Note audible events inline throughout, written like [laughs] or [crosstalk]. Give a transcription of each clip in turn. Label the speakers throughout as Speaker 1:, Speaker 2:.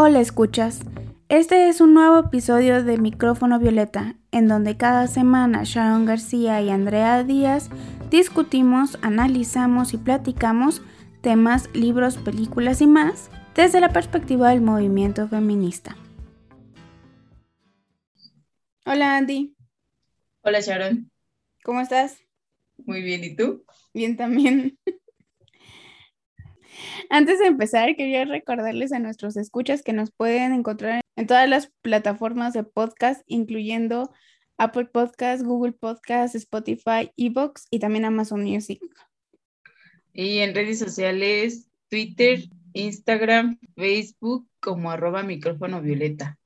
Speaker 1: Hola escuchas, este es un nuevo episodio de Micrófono Violeta, en donde cada semana Sharon García y Andrea Díaz discutimos, analizamos y platicamos temas, libros, películas y más desde la perspectiva del movimiento feminista. Hola Andy.
Speaker 2: Hola Sharon.
Speaker 1: ¿Cómo estás?
Speaker 2: Muy bien, ¿y tú?
Speaker 1: Bien también. Antes de empezar, quería recordarles a nuestros escuchas que nos pueden encontrar en todas las plataformas de podcast, incluyendo Apple Podcast, Google Podcast, Spotify, Evox y también Amazon Music.
Speaker 2: Y en redes sociales, Twitter, Instagram, Facebook, como arroba micrófono violeta.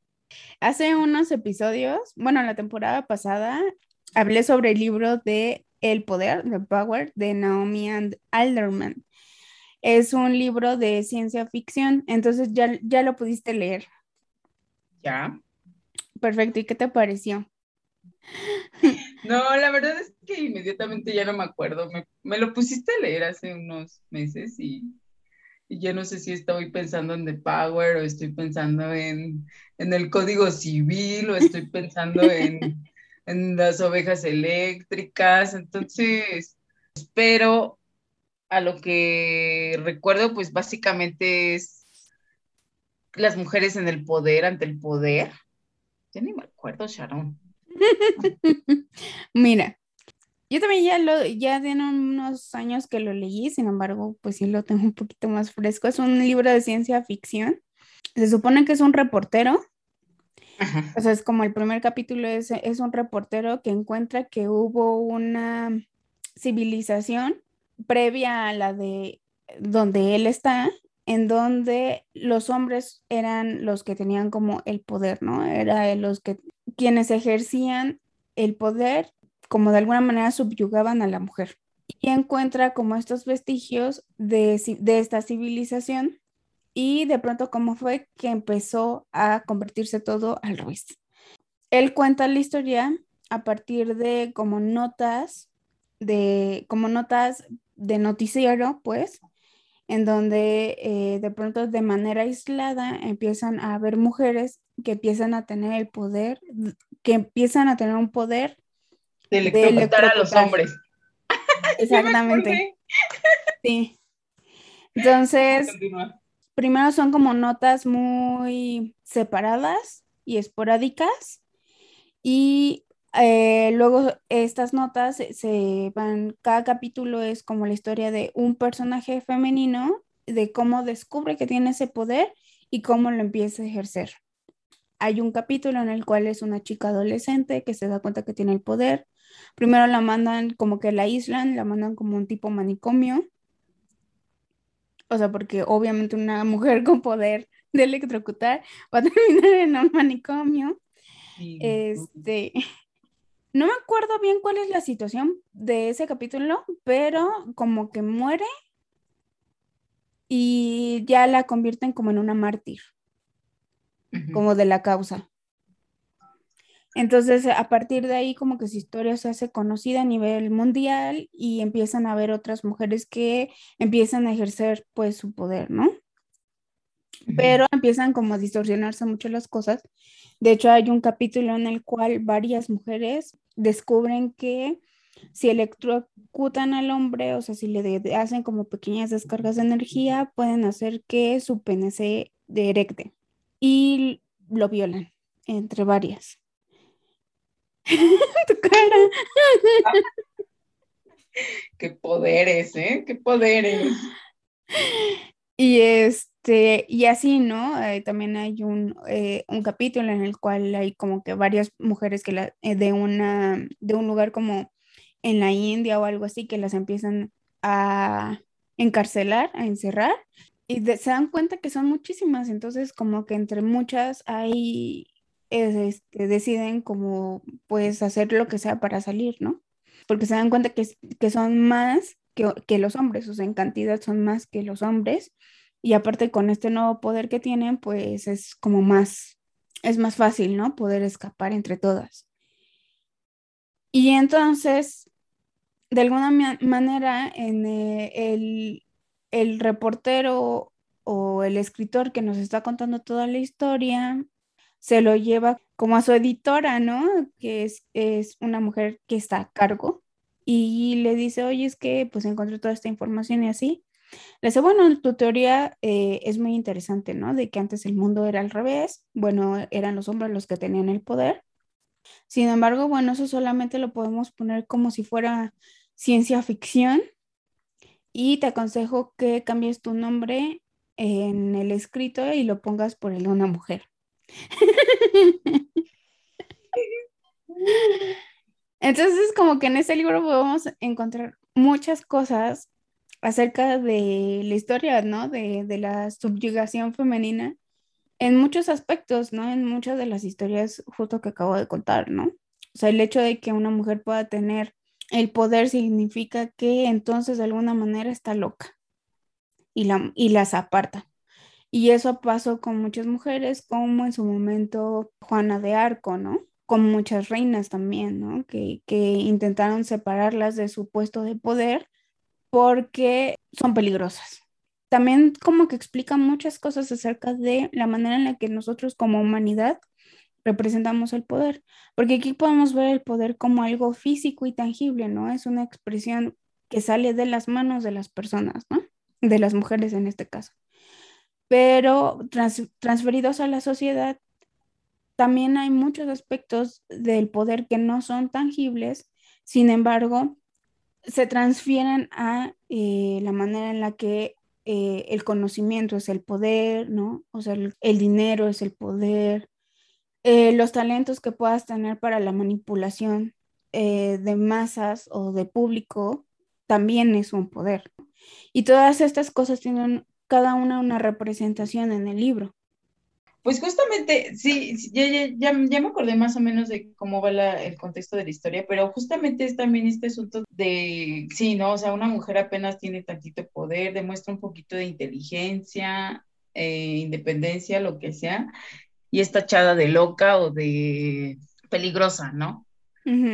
Speaker 1: Hace unos episodios, bueno, la temporada pasada, hablé sobre el libro de El Poder, The Power, de Naomi Alderman. Es un libro de ciencia ficción, entonces ya, ya lo pudiste leer.
Speaker 2: Ya.
Speaker 1: Perfecto, ¿y qué te pareció?
Speaker 2: No, la verdad es que inmediatamente ya no me acuerdo. Me, lo pusiste a leer hace unos meses y, ya no sé si estoy pensando en The Power o estoy pensando en, el Código Civil o estoy pensando en, [laughs] en las ovejas eléctricas. Entonces, espero a lo que recuerdo, pues básicamente es las mujeres en el poder, ante el poder. Ya ni me acuerdo, Sharon. [laughs]
Speaker 1: Mira, yo también ya lo, ya tiene unos años que lo leí, sin embargo, pues sí lo tengo un poquito más fresco. Es un libro de ciencia ficción. Se supone que es un reportero. O sea, es como el primer capítulo es, es un reportero que encuentra que hubo una civilización previa a la de donde él está, en donde los hombres eran los que tenían como el poder, ¿no? Era los que quienes ejercían el poder como de alguna manera subyugaban a la mujer. Y encuentra como estos vestigios de, de esta civilización y de pronto cómo fue que empezó a convertirse todo al revés. Él cuenta la historia a partir de como notas de como notas de noticiero, pues, en donde eh, de pronto de manera aislada empiezan a haber mujeres que empiezan a tener el poder, que empiezan a tener un poder
Speaker 2: de electrocutar, a los hombres. [laughs]
Speaker 1: Exactamente. sí. Entonces, primero son como notas muy separadas y esporádicas y eh, luego estas notas se, van, cada capítulo es como la historia de un personaje femenino, de cómo descubre que tiene ese poder y cómo lo empieza a ejercer. Hay un capítulo en el cual es una chica adolescente que se da cuenta que tiene el poder. Primero la mandan como que la aíslan, la mandan como un tipo manicomio. O sea, porque obviamente una mujer con poder de electrocutar va a [laughs] terminar en un manicomio. Este, no me acuerdo bien cuál es la situación de ese capítulo, pero como que muere y ya la convierten como en una mártir, como de la causa. Entonces, a partir de ahí, como que su historia se hace conocida a nivel mundial y empiezan a haber otras mujeres que empiezan a ejercer pues su poder, ¿no? Pero empiezan como a distorsionarse mucho las cosas. De hecho, hay un capítulo en el cual varias mujeres descubren que si electrocutan al hombre, o sea, si le hacen como pequeñas descargas de energía, pueden hacer que su pene se erecte y lo violan, entre varias. [laughs] tu cara.
Speaker 2: Qué poderes, ¿eh? Qué poderes.
Speaker 1: Y es este, y así, ¿no? Eh, también hay un, eh, un, capítulo en el cual hay como que varias mujeres que eh, de, una, de un lugar como en la India o algo así que las empiezan a encarcelar, a encerrar y se dan cuenta que son muchísimas, entonces como que entre muchas hay, este, deciden como pues hacer lo que sea para salir, ¿no? Porque se dan cuenta que, que son más que, los hombres, o sea, en cantidad son más que los hombres y aparte con este nuevo poder que tienen, pues es como más, es más fácil, ¿no? Poder escapar entre todas. Y entonces, de alguna manera, en eh, el, el reportero o el escritor que nos está contando toda la historia se lo lleva como a su editora, ¿no? Que es, es una mujer que está a cargo y le dice, oye, es que pues encontré toda esta información y así. Le dice, bueno, tu teoría eh, es muy interesante, ¿no? De que antes el mundo era al revés, bueno, eran los hombres los que tenían el poder. Sin embargo, bueno, eso solamente lo podemos poner como si fuera ciencia ficción y te aconsejo que cambies tu nombre en el escrito y lo pongas por el de una mujer. [laughs] [laughs] Entonces, como que en ese libro podemos encontrar muchas cosas acerca de la historia, ¿no? De, de, la subyugación femenina en muchos aspectos, ¿no? En muchas de las historias justo que acabo de contar, ¿no? O sea, el hecho de que una mujer pueda tener el poder significa que entonces de alguna manera está loca y, la, y las aparta. Y eso pasó con muchas mujeres, como en su momento Juana de Arco, ¿no? Con muchas reinas también, ¿no? Que, que intentaron separarlas de su puesto de poder porque son peligrosas. También como que explica muchas cosas acerca de la manera en la que nosotros como humanidad representamos el poder, porque aquí podemos ver el poder como algo físico y tangible, ¿no? Es una expresión que sale de las manos de las personas, ¿no? De las mujeres en este caso pero transferidos a la sociedad, también hay muchos aspectos del poder que no son tangibles, sin embargo, se transfieren a eh, la manera en la que eh, el conocimiento es el poder, ¿no? O sea, el, dinero es el poder, eh, los talentos que puedas tener para la manipulación de masas o de público también es un poder. Y todas estas cosas tienen cada una una representación en el libro.
Speaker 2: Pues justamente, sí, ya, ya, ya, me acordé más o menos de cómo va el contexto de la historia, pero justamente es también este asunto de, sí, ¿no? O sea, una mujer apenas tiene tantito poder, demuestra un poquito de inteligencia, eh, independencia, lo que sea, y es tachada de loca o de peligrosa, ¿no?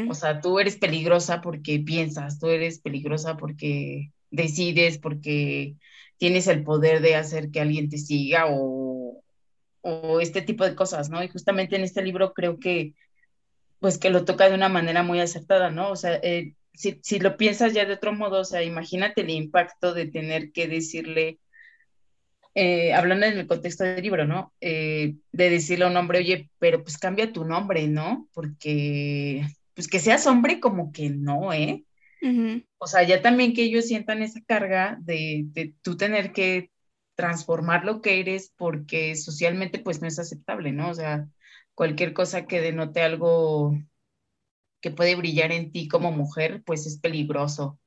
Speaker 2: O sea, tú eres peligrosa porque piensas, tú eres peligrosa porque decides, porque tienes el poder de hacer que alguien te siga o, o este tipo de cosas, ¿no? Y justamente en este libro creo que, pues que lo toca de una manera muy acertada, ¿no? O sea, eh, si, si, lo piensas ya de otro modo, o sea, imagínate el impacto de tener que decirle, eh, hablando en el contexto del libro, ¿no? Eh, de decirle a un hombre, oye, pero pues cambia tu nombre, ¿no? Porque, pues que seas hombre como que no, ¿eh? O sea, ya también que ellos sientan esa carga de, de tú tener que transformar lo que eres porque socialmente pues no es aceptable, ¿no? O sea, cualquier cosa que denote algo que puede brillar en ti como mujer, pues es peligroso.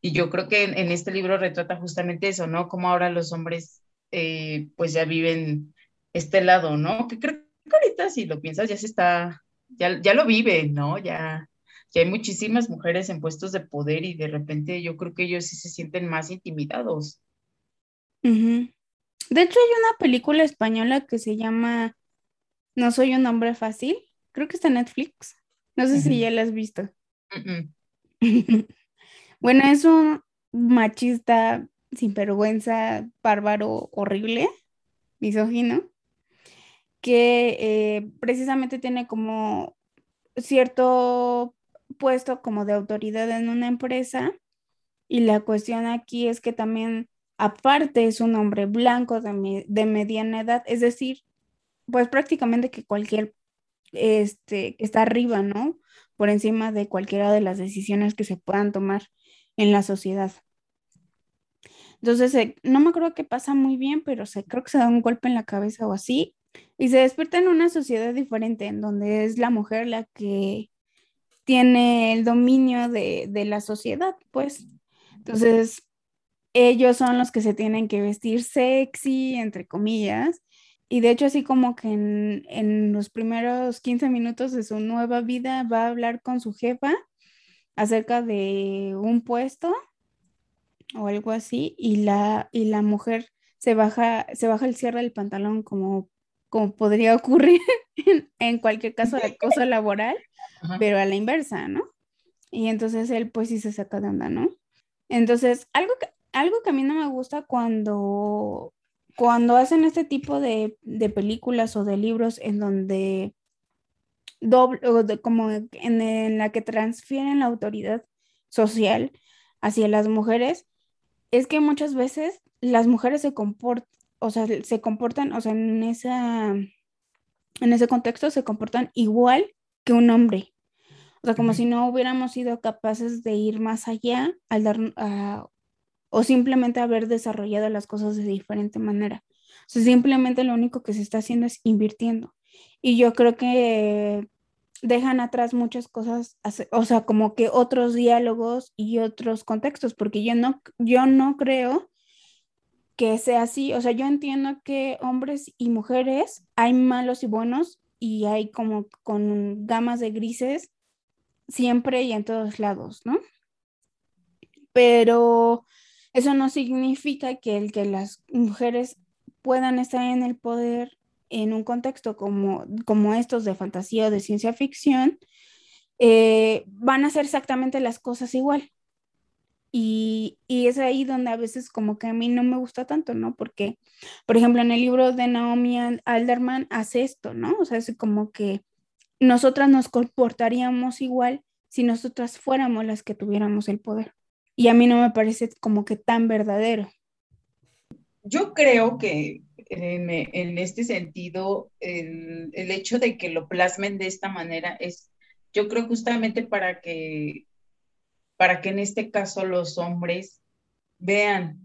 Speaker 2: Y yo creo que en, este libro retrata justamente eso, ¿no? Como ahora los hombres eh, pues ya viven este lado, ¿no? Que creo que ahorita si lo piensas ya se está, ya, ya lo viven, ¿no? Ya, que hay muchísimas mujeres en puestos de poder y de repente yo creo que ellos sí se sienten más intimidados.
Speaker 1: De hecho, hay una película española que se llama No soy un hombre fácil. Creo que está en Netflix. No sé si ya la has visto. [laughs] bueno, es un machista sin vergüenza, bárbaro, horrible, misógino, que eh, precisamente tiene como cierto puesto como de autoridad en una empresa y la cuestión aquí es que también aparte es un hombre blanco de, de mediana edad, es decir, pues prácticamente que cualquier, este, está arriba, ¿no? Por encima de cualquiera de las decisiones que se puedan tomar en la sociedad. Entonces, no me acuerdo qué pasa muy bien, pero se, creo que se da un golpe en la cabeza o así, y se despierta en una sociedad diferente, en donde es la mujer la que tiene el dominio de, la sociedad, pues. Entonces, ellos son los que se tienen que vestir sexy, entre comillas. Y de hecho, así como que en, en, los primeros 15 minutos de su nueva vida va a hablar con su jefa acerca de un puesto o algo así, y la, y la mujer se baja, se baja el cierre del pantalón como, como podría ocurrir [laughs] en, en cualquier caso de acoso [laughs] laboral pero a la inversa, ¿no? Y entonces él pues sí se saca de onda, ¿no? Entonces, algo que, algo que a mí no me gusta cuando cuando hacen este tipo de, películas o de libros en donde doble, como en, la que transfieren la autoridad social hacia las mujeres, es que muchas veces las mujeres se comportan, o sea, se comportan, o sea, en esa, en ese contexto se comportan igual que un hombre. O sea, como si no hubiéramos sido capaces de ir más allá al dar, o simplemente haber desarrollado las cosas de diferente manera. O sea, simplemente lo único que se está haciendo es invirtiendo. Y yo creo que dejan atrás muchas cosas, o sea, como que otros diálogos y otros contextos, porque yo no, yo no creo que sea así. O sea, yo entiendo que hombres y mujeres hay malos y buenos y hay como con gamas de grises siempre y en todos lados, ¿no? Pero eso no significa que el que las mujeres puedan estar en el poder en un contexto como, como estos de fantasía o de ciencia ficción, eh, van a hacer exactamente las cosas igual. Y, y, es ahí donde a veces como que a mí no me gusta tanto, ¿no? Porque, por ejemplo, en el libro de Naomi Alderman hace esto, ¿no? O sea, es como que nosotras nos comportaríamos igual si nosotras fuéramos las que tuviéramos el poder. Y a mí no me parece como que tan verdadero.
Speaker 2: Yo creo que en, este sentido, el, el, hecho de que lo plasmen de esta manera es, yo creo justamente para que, para que en este caso los hombres vean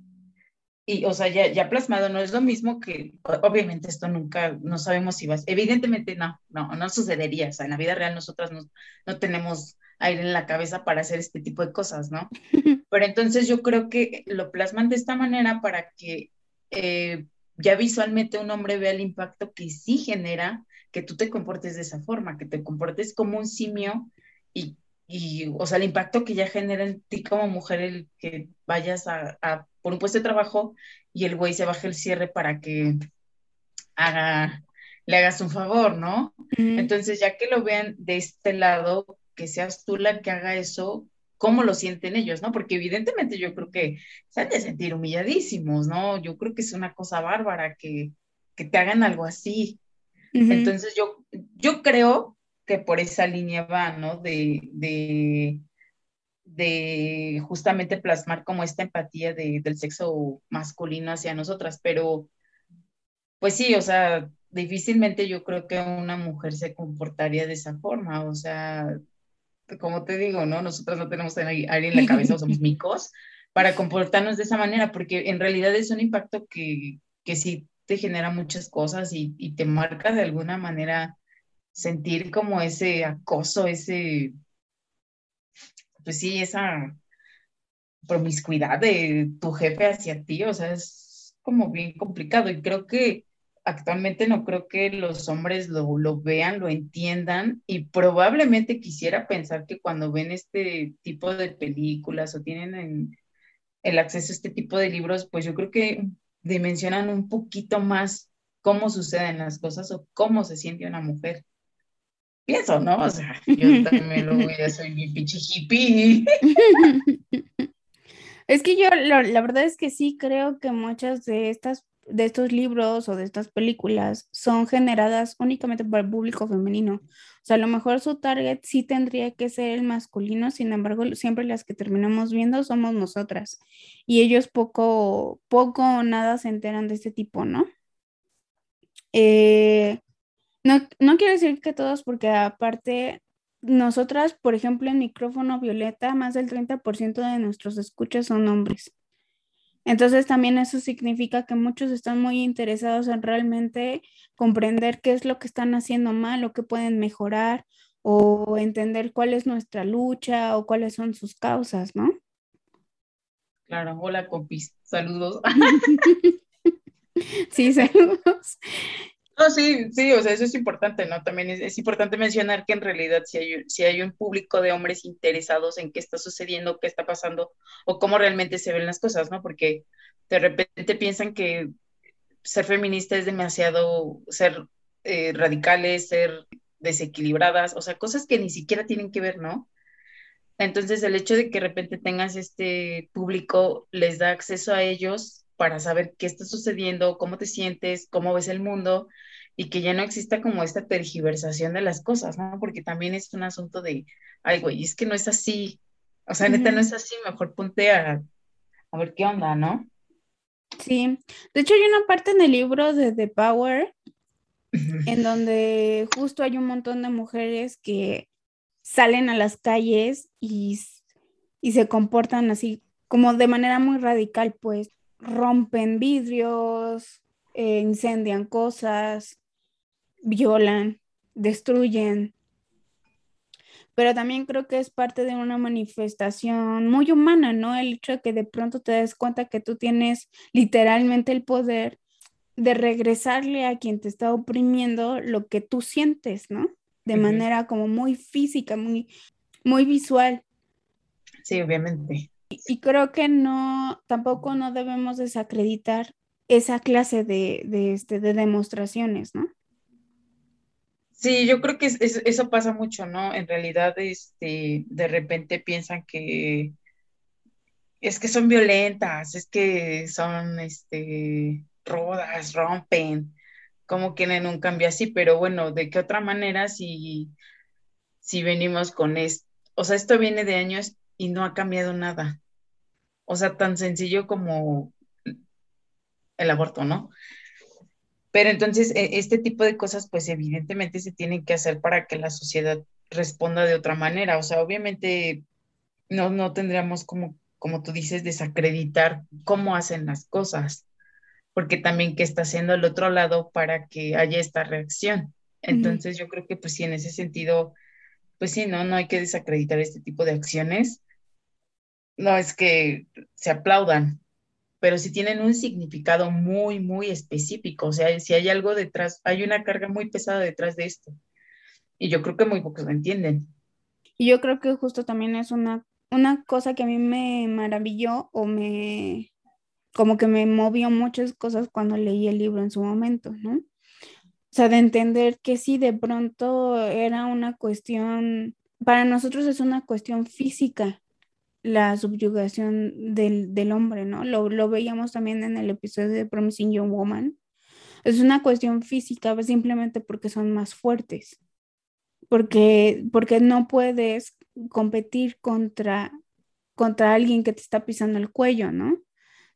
Speaker 2: y, o sea, ya, ya plasmado, no es lo mismo que, obviamente esto nunca, no sabemos si va, evidentemente no, no, no sucedería, o sea, en la vida real nosotras no, no tenemos aire en la cabeza para hacer este tipo de cosas, ¿no? [laughs] Pero entonces yo creo que lo plasman de esta manera para que eh, ya visualmente un hombre vea el impacto que sí genera que tú te comportes de esa forma, que te comportes como un simio y, y o sea, el impacto que ya genera en ti como mujer el que vayas a por un puesto de trabajo y el güey se baja el cierre para que haga, le hagas un favor, ¿no? Entonces, ya que lo vean de este lado, que seas tú la que haga eso, ¿cómo lo sienten ellos, no? Porque evidentemente yo creo que se han de sentir humilladísimos, ¿no? Yo creo que es una cosa bárbara que, que te hagan algo así. Entonces, yo, yo creo que por esa línea va, ¿no? De, de de justamente plasmar como esta empatía de, del sexo masculino hacia nosotras, pero pues sí, o sea, difícilmente yo creo que una mujer se comportaría de esa forma, o sea, como te digo, ¿no? Nosotras no tenemos a alguien en la cabeza, somos [laughs] micos, para comportarnos de esa manera, porque en realidad es un impacto que, que sí te genera muchas cosas y, y te marca de alguna manera sentir como ese acoso, ese pues sí, esa promiscuidad de tu jefe hacia ti, o sea, es como bien complicado y creo que actualmente no creo que los hombres lo, lo, vean, lo entiendan y probablemente quisiera pensar que cuando ven este tipo de películas o tienen el acceso a este tipo de libros, pues yo creo que dimensionan un poquito más cómo suceden las cosas o cómo se siente una mujer pienso, ¿no? O sea, [laughs] yo también lo voy a soy mi pinche hippie. [laughs]
Speaker 1: Es que yo la verdad es que sí creo que muchas de estas de estos libros o de estas películas son generadas únicamente para el público femenino. O sea, a lo mejor su target sí tendría que ser el masculino, sin embargo, siempre las que terminamos viendo somos nosotras. Y ellos poco, poco o nada se enteran de este tipo, ¿no? Eh, no, no quiero decir que todos, porque aparte, nosotras, por ejemplo, en micrófono violeta, más del 30% de nuestros escuchas son hombres. Entonces también eso significa que muchos están muy interesados en realmente comprender qué es lo que están haciendo mal o qué pueden mejorar o entender cuál es nuestra lucha o cuáles son sus causas, ¿no?
Speaker 2: Claro, hola compis, saludos. [laughs]
Speaker 1: sí, saludos.
Speaker 2: No, sí, sí, o sea, eso es importante, ¿no? También es, importante mencionar que en realidad si hay, si hay un público de hombres interesados en qué está sucediendo, qué está pasando o cómo realmente se ven las cosas, ¿no? Porque de repente piensan que ser feminista es demasiado ser eh, radicales, ser desequilibradas, o sea, cosas que ni siquiera tienen que ver, ¿no? Entonces, el hecho de que de repente tengas este público les da acceso a ellos para saber qué está sucediendo, cómo te sientes, cómo ves el mundo y que ya no exista como esta tergiversación de las cosas, ¿no? Porque también es un asunto de, ay, güey, es que no es así. O sea, neta, no es así, mejor ponte a, a ver qué onda, ¿no?
Speaker 1: Sí, de hecho hay una parte en el libro de The Power en donde justo hay un montón de mujeres que salen a las calles y, y se comportan así como de manera muy radical, pues rompen vidrios, eh, incendian cosas, violan, destruyen. Pero también creo que es parte de una manifestación muy humana, ¿no? El hecho de que de pronto te des cuenta que tú tienes literalmente el poder de regresarle a quien te está oprimiendo lo que tú sientes, ¿no? De manera como muy física, muy, muy visual.
Speaker 2: Sí, obviamente.
Speaker 1: Y, creo que no, tampoco no debemos desacreditar esa clase de, de, este, de demostraciones, ¿no?
Speaker 2: Sí, yo creo que eso pasa mucho, ¿no? En realidad, este, de repente piensan que es que son violentas, es que son, este, rudas, rompen, como quieren un cambio así, pero bueno, ¿de qué otra manera si, si venimos con esto? O sea, esto viene de años y no ha cambiado nada. O sea, tan sencillo como el aborto, ¿no? Pero entonces, e, este tipo de cosas, pues evidentemente se tienen que hacer para que la sociedad responda de otra manera. O sea, obviamente no, no tendríamos como, como tú dices, desacreditar cómo hacen las cosas porque también qué está haciendo el otro lado para que haya esta reacción. Entonces yo creo que pues sí, en ese sentido, pues sí, no, no hay que desacreditar este tipo de acciones. No es que se aplaudan, pero si tienen un significado muy, muy específico, o sea, si hay algo detrás, hay una carga muy pesada detrás de esto. Y yo creo que muy pocos lo entienden.
Speaker 1: Y yo creo que justo también es una, una cosa que a mí me maravilló o me, como que me movió muchas cosas cuando leí el libro en su momento, ¿no? O sea, de entender que sí, de pronto era una cuestión, para nosotros es una cuestión física la subyugación del, hombre, ¿no? Lo, lo, veíamos también en el episodio de Promising Young Woman. Es una cuestión física simplemente porque son más fuertes, porque, porque no puedes competir contra, contra alguien que te está pisando el cuello, ¿no?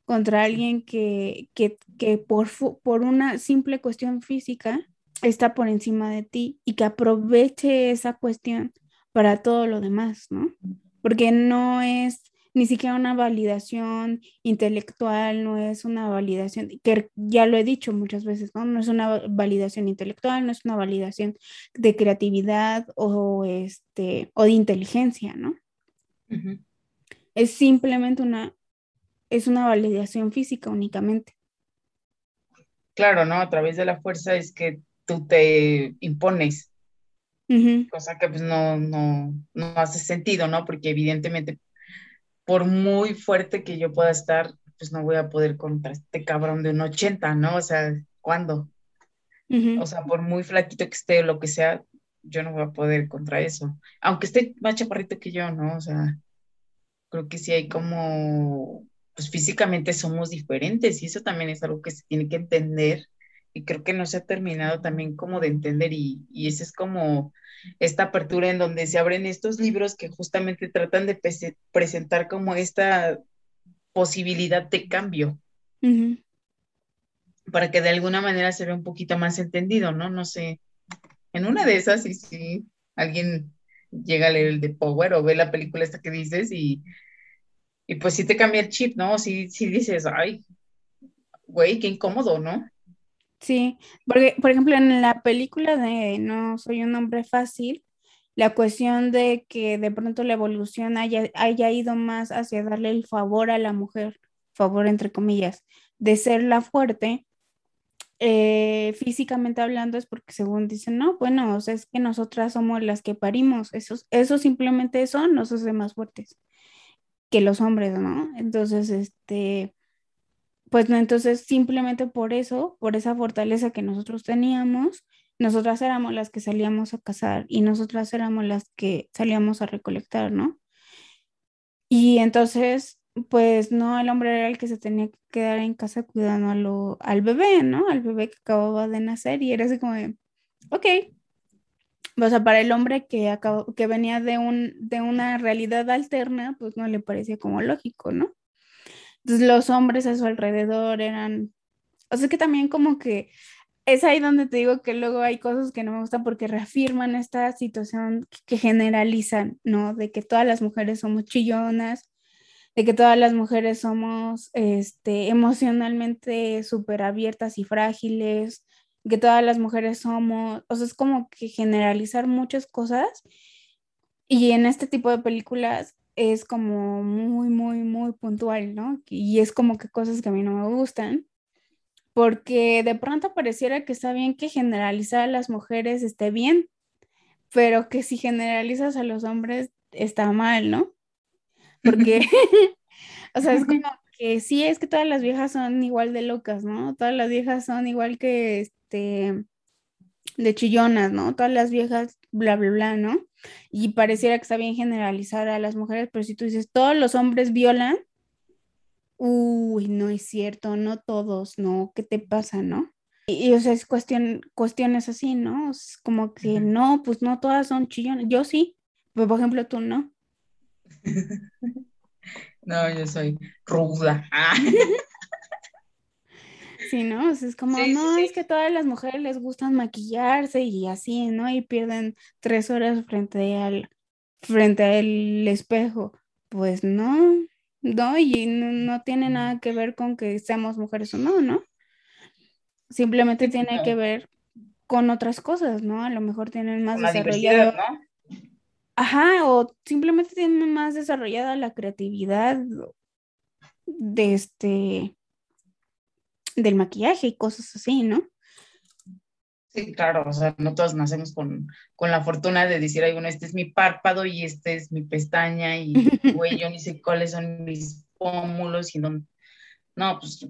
Speaker 1: contra alguien que, que, que por, por una simple cuestión física está por encima de ti y que aproveche esa cuestión para todo lo demás, ¿no? Porque no es ni siquiera una validación intelectual, no es una validación, que ya lo he dicho muchas veces, ¿no? No es una validación intelectual, no es una validación de creatividad o, este, o de inteligencia, ¿no? Es simplemente una, es una validación física únicamente.
Speaker 2: Claro, ¿no? A través de la fuerza es que tú te impones, cosa que pues no, no, no hace sentido, ¿no? Porque evidentemente, por muy fuerte que yo pueda estar, pues no voy a poder contra este cabrón de un 80, ¿no? O sea, ¿cuándo? O sea, por muy flaquito que esté o lo que sea, yo no voy a poder contra eso. Aunque esté más chaparrito que yo, ¿no? O sea, creo que sí hay como pues físicamente somos diferentes y eso también es algo que se tiene que entender y creo que no se ha terminado también como de entender y, y esa es como esta apertura en donde se abren estos libros que justamente tratan de presentar como esta posibilidad de cambio para que de alguna manera se vea un poquito más entendido, ¿no? No sé, en una de esas y si alguien llega a leer el de Power o ve la película esta que dices y y pues sí te cambia el chip, ¿no? Sí, sí dices, ay, güey, qué incómodo, ¿no?
Speaker 1: Sí, porque, por ejemplo, en la película de No soy un hombre fácil, la cuestión de que de pronto la evolución haya, haya ido más hacia darle el favor a la mujer, favor entre comillas, de ser la fuerte, eh, físicamente hablando es porque según dicen, no, bueno, o sea, es que nosotras somos las que parimos, eso, eso simplemente eso nos hace más fuertes que los hombres, ¿no? Entonces, este, pues no, entonces simplemente por eso, por esa fortaleza que nosotros teníamos, nosotras éramos las que salíamos a cazar y nosotras éramos las que salíamos a recolectar, ¿no? Y entonces pues no, el hombre era el que se tenía que quedar en casa cuidando al bebé, ¿no? Al bebé que acababa de nacer y era así como de, ok. O sea, para el hombre que, acabó, que venía de, un, de una realidad alterna, pues no le parecía como lógico, ¿no? Entonces los hombres a su alrededor eran, o sea que también como que es ahí donde te digo que luego hay cosas que no me gustan porque reafirman esta situación que generalizan, ¿no? De que todas las mujeres somos chillonas, de que todas las mujeres somos este, emocionalmente súper abiertas y frágiles, que todas las mujeres somos, o sea, es como que generalizar muchas cosas y en este tipo de películas es como muy, muy, muy puntual, ¿no? Y es como que cosas que a mí no me gustan, porque de pronto pareciera que está bien que generalizar a las mujeres esté bien, pero que si generalizas a los hombres está mal, ¿no? Porque, [laughs] [laughs] o sea, es como que sí, es que todas las viejas son igual de locas, ¿no? Todas las viejas son igual que, este, de chillonas, ¿no? Todas las viejas, bla, bla, bla, ¿no? Y pareciera que está bien generalizar a las mujeres, pero si tú dices, todos los hombres violan, uy, no es cierto, no todos, ¿no? ¿Qué te pasa, no? Y, o sea, es cuestión, cuestiones así, ¿no? Es como que no, pues no todas son chillonas. Yo sí, pero por ejemplo tú no. [laughs]
Speaker 2: No, yo soy ruda. [laughs]
Speaker 1: Sí, ¿no? O sea, es como, no, es que todas las mujeres les gustan maquillarse y así, ¿no? Y pierden tres horas frente al, frente al espejo. Pues no, no, y no, tiene nada que ver con que seamos mujeres o no, ¿no? Simplemente tiene que ver con otras cosas, ¿no? A lo mejor tienen más desarrollado. Ajá, o simplemente tienen más desarrollada la creatividad de este del maquillaje y cosas así, ¿no?
Speaker 2: Sí, claro, o sea, no todos nacemos con, la fortuna de decir, ay, bueno, este es mi párpado y este es mi pestaña y, [laughs] güey, yo ni sé cuáles son mis pómulos y no, no, pues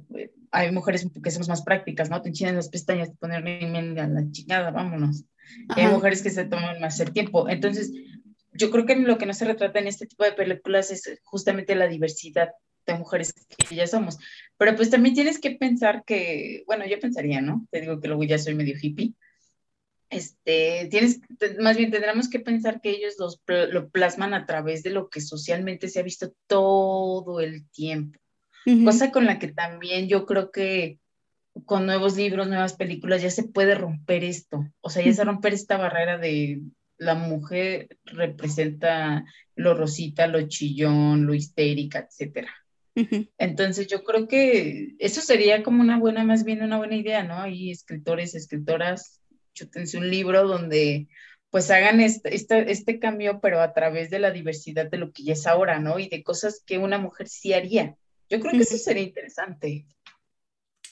Speaker 2: hay mujeres que somos más prácticas, ¿no? Te enchinan las pestañas, te ponen a la chingada, vámonos. Y hay mujeres que se toman más el tiempo. Entonces, yo creo que lo que no se retrata en este tipo de películas es justamente la diversidad de mujeres que ya somos. Pero pues también tienes que pensar que, bueno, yo pensaría, ¿no? Te digo que luego ya soy medio hippie. Este, tienes, más bien tendremos que pensar que ellos los, lo plasman a través de lo que socialmente se ha visto todo el tiempo. Cosa con la que también yo creo que con nuevos libros, nuevas películas, ya se puede romper esto. O sea, ya se romper esta barrera de la mujer representa lo rosita, lo chillón, lo histérica, etcétera. Entonces yo creo que eso sería como una buena, más bien una buena idea, ¿no? Hay escritores, escritoras, chútense un libro donde pues hagan este, este, este, cambio, pero a través de la diversidad de lo que ya es ahora, ¿no? Y de cosas que una mujer sí haría. Yo creo que eso sería interesante.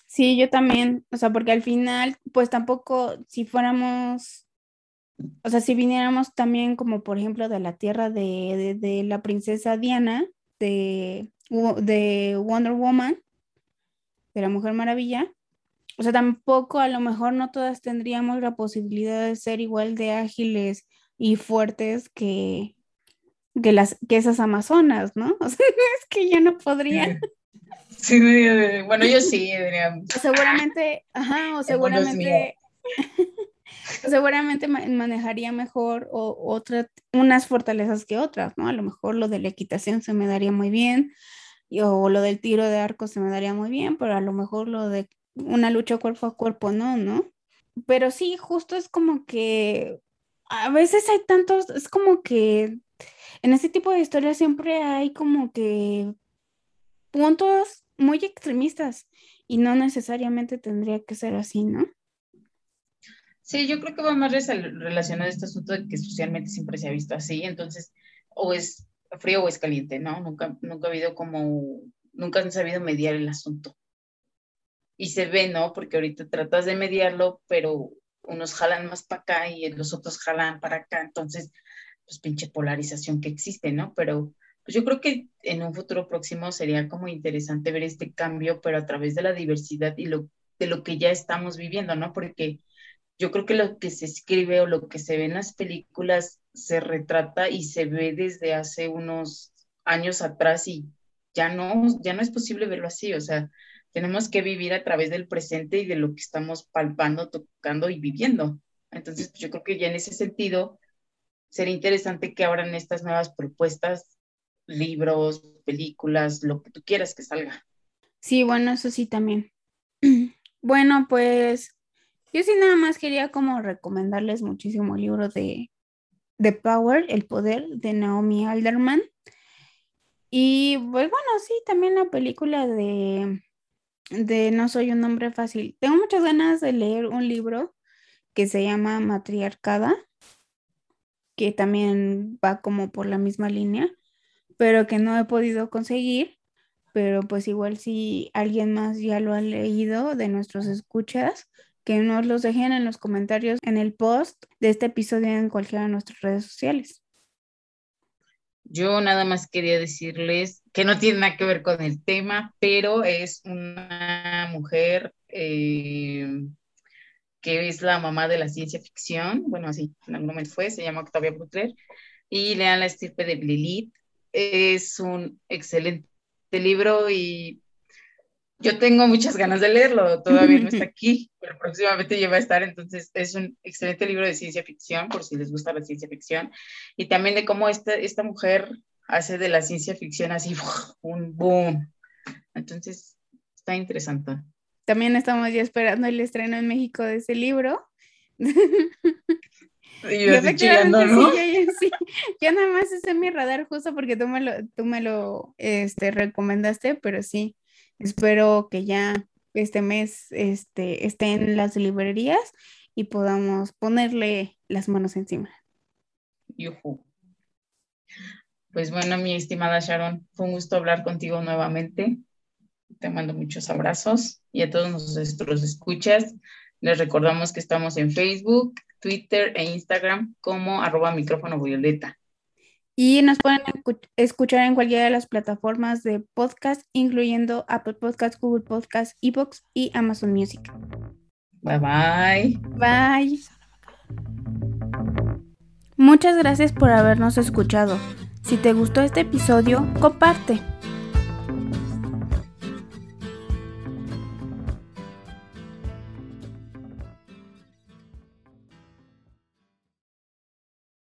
Speaker 1: Sí, yo también, o sea, porque al final, pues tampoco, si fuéramos, o sea, si viniéramos también como por ejemplo de la tierra de, de la princesa Diana, de de Wonder Woman, de la Mujer Maravilla, o sea, tampoco a lo mejor no todas tendríamos la posibilidad de ser igual de ágiles y fuertes que, que, las, que esas amazonas, ¿no? [laughs] O sea, es que yo no podría.
Speaker 2: Sí, bueno, yo sí, diría. [laughs]
Speaker 1: Seguramente, ajá, o seguramente, [laughs] seguramente manejaría mejor o, otra, unas fortalezas que otras, ¿no? A lo mejor lo de la equitación se me daría muy bien, o lo del tiro de arco se me daría muy bien, pero a lo mejor lo de una lucha cuerpo a cuerpo no, ¿no? Pero sí, justo es como que a veces hay tantos, es como que en este tipo de historias siempre hay como que puntos muy extremistas y no necesariamente tendría que ser así, ¿no?
Speaker 2: Sí, yo creo que va más relacionado a este asunto de que socialmente siempre se ha visto así, entonces, o es frío o es caliente, ¿no? Nunca, nunca ha habido como, nunca han sabido mediar el asunto. Y se ve, ¿no? Porque ahorita tratas de mediarlo, pero unos jalan más para acá y los otros jalan para acá, entonces, pues pinche polarización que existe, ¿no? Pero pues yo creo que en un futuro próximo sería como interesante ver este cambio, pero a través de la diversidad y lo, de lo que ya estamos viviendo, ¿no? Porque yo creo que lo que se escribe o lo que se ve en las películas se retrata y se ve desde hace unos años atrás y ya no, ya no es posible verlo así, o sea, tenemos que vivir a través del presente y de lo que estamos palpando, tocando y viviendo. Entonces, pues, yo creo que ya en ese sentido sería interesante que abran estas nuevas propuestas, libros, películas, lo que tú quieras que salga.
Speaker 1: Sí, bueno, eso sí también. [clears throat] Bueno, pues yo sí nada más quería como recomendarles muchísimo el libro de The Power, El Poder, de Naomi Alderman. Y pues bueno, sí, también la película de, de No soy un hombre fácil. Tengo muchas ganas de leer un libro que se llama Matriarcada, que también va como por la misma línea, pero que no he podido conseguir. Pero pues igual si alguien más ya lo ha leído de nuestros escuchas, que nos los dejen en los comentarios en el post de este episodio en cualquiera de nuestras redes sociales.
Speaker 2: Yo nada más quería decirles que no tiene nada que ver con el tema, pero es una mujer eh, que es la mamá de la ciencia ficción, bueno, así en algún momento fue, se llama Octavia Butler, y lean La estirpe de Lilith. Es un excelente libro y yo tengo muchas ganas de leerlo, todavía no está [laughs] aquí, pero próximamente ya va a estar, entonces es un excelente libro de ciencia ficción, por si les gusta la ciencia ficción, y también de cómo esta, esta mujer hace de la ciencia ficción así [laughs] un boom. Entonces, está interesante.
Speaker 1: También estamos ya esperando el estreno en México de ese libro.
Speaker 2: Y yo ¿no?
Speaker 1: Sí, yo, sí. yo nada más hice mi radar justo porque tú me lo, tú me lo este, recomendaste, pero sí, Espero que ya este mes este, esté en las librerías y podamos ponerle las manos encima.
Speaker 2: Yuhu. Pues bueno, mi estimada Sharon, fue un gusto hablar contigo nuevamente. Te mando muchos abrazos y a todos nuestros escuchas. Les recordamos que estamos en Facebook, Twitter e Instagram como arroba micrófono violeta.
Speaker 1: Y nos pueden escuchar en cualquiera de las plataformas de podcast, incluyendo Apple Podcasts, Google Podcasts, Evox y Amazon Music.
Speaker 2: Bye bye.
Speaker 1: Bye. Muchas gracias por habernos escuchado. Si te gustó este episodio, comparte.